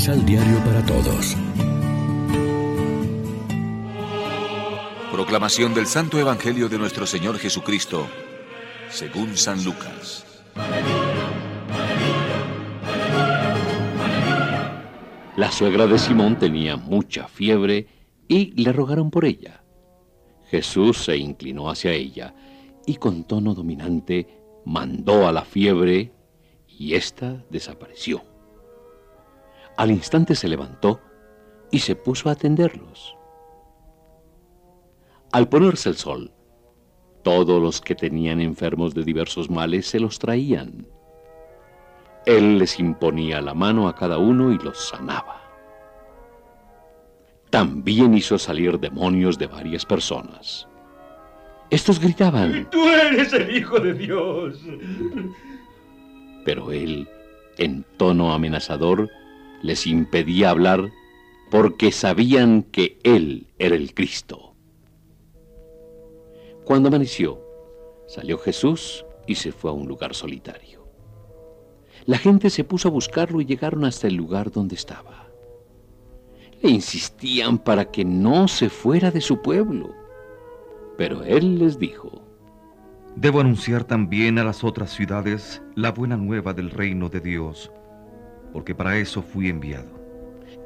Misal Diario para Todos. Proclamación del Santo Evangelio de nuestro Señor Jesucristo, según San Lucas. La suegra de Simón tenía mucha fiebre y le rogaron por ella. Jesús se inclinó hacia ella y con tono dominante mandó a la fiebre y ésta desapareció. Al instante se levantó y se puso a atenderlos. Al ponerse el sol, todos los que tenían enfermos de diversos males se los traían. Él les imponía la mano a cada uno y los sanaba. También hizo salir demonios de varias personas. Estos gritaban, Tú eres el Hijo de Dios. Pero él, en tono amenazador, les impedía hablar porque sabían que él era el Cristo. Cuando amaneció, salió Jesús y se fue a un lugar solitario. La gente se puso a buscarlo y llegaron hasta el lugar donde estaba. Le insistían para que no se fuera de su pueblo. Pero él les dijo, Debo anunciar también a las otras ciudades la buena nueva del reino de Dios, porque para eso fui enviado.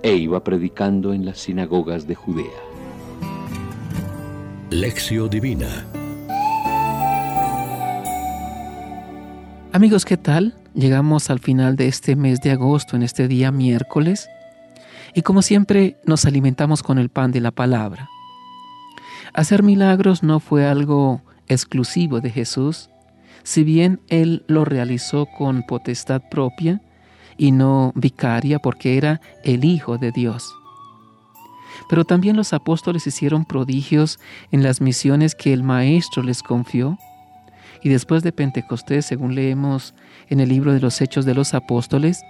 e iba predicando en las sinagogas de Judea. Lección Divina. Amigos, ¿qué tal? Llegamos al final de este mes de agosto, en este día miércoles, y como siempre nos alimentamos con el pan de la palabra. Hacer milagros no fue algo exclusivo de Jesús, si bien Él lo realizó con potestad propia y no vicaria porque era el Hijo de Dios. Pero también los apóstoles hicieron prodigios en las misiones que el Maestro les confió. Y después de Pentecostés, según leemos en el libro de los Hechos de los Apóstoles,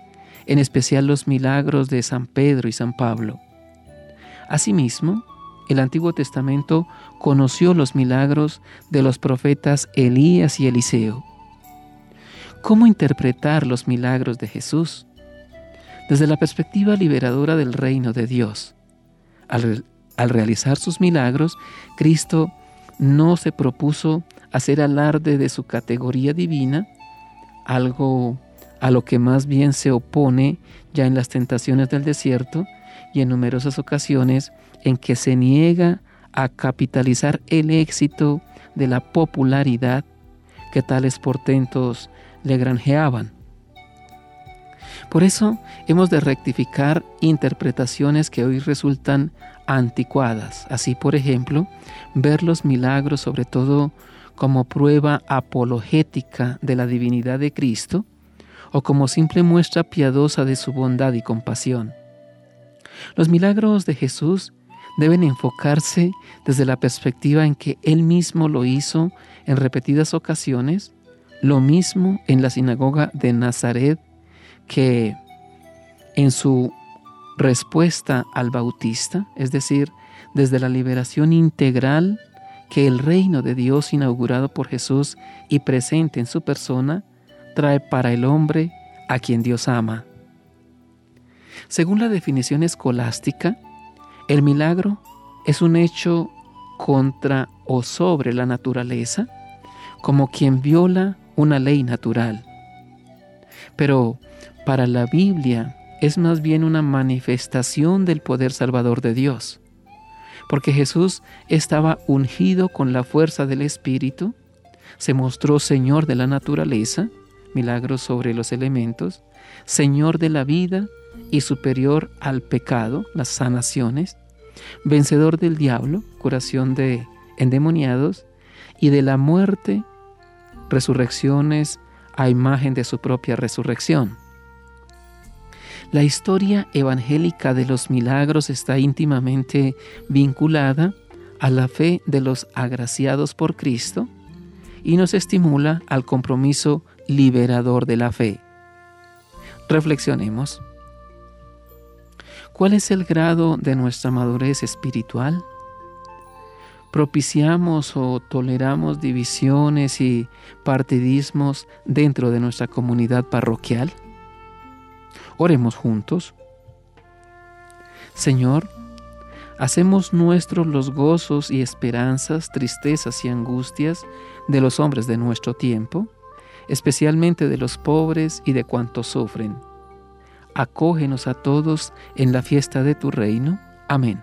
en especial los milagros de San Pedro y San Pablo. Asimismo, el Antiguo Testamento conoció los milagros de los profetas Elías y Eliseo. ¿Cómo interpretar los milagros de Jesús? Desde la perspectiva liberadora del reino de Dios. Al, al realizar sus milagros, Cristo no se propuso hacer alarde de su categoría divina, algo a lo que más bien se opone ya en las tentaciones del desierto y en numerosas ocasiones en que se niega a capitalizar el éxito de la popularidad que tales portentos le granjeaban. Por eso hemos de rectificar interpretaciones que hoy resultan anticuadas. Así, por ejemplo, ver los milagros sobre todo como prueba apologética de la divinidad de Cristo o como simple muestra piadosa de su bondad y compasión. Los milagros de Jesús deben enfocarse desde la perspectiva en que Él mismo lo hizo en repetidas ocasiones, lo mismo en la sinagoga de Nazaret que en su respuesta al Bautista, es decir, desde la liberación integral que el reino de Dios inaugurado por Jesús y presente en su persona trae para el hombre a quien Dios ama. Según la definición escolástica, el milagro es un hecho contra o sobre la naturaleza, como quien viola una ley natural. Pero para la Biblia es más bien una manifestación del poder salvador de Dios, porque Jesús estaba ungido con la fuerza del Espíritu, se mostró Señor de la naturaleza, milagros sobre los elementos, Señor de la vida y superior al pecado, las sanaciones, vencedor del diablo, curación de endemoniados, y de la muerte, resurrecciones a imagen de su propia resurrección. La historia evangélica de los milagros está íntimamente vinculada a la fe de los agraciados por Cristo y nos estimula al compromiso liberador de la fe. Reflexionemos. ¿Cuál es el grado de nuestra madurez espiritual? ¿Propiciamos o toleramos divisiones y partidismos dentro de nuestra comunidad parroquial? Oremos juntos. Señor, hacemos nuestros los gozos y esperanzas, tristezas y angustias de los hombres de nuestro tiempo, especialmente de los pobres y de cuantos sufren. Acógenos a todos en la fiesta de tu reino. Amén.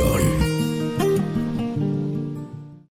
Pan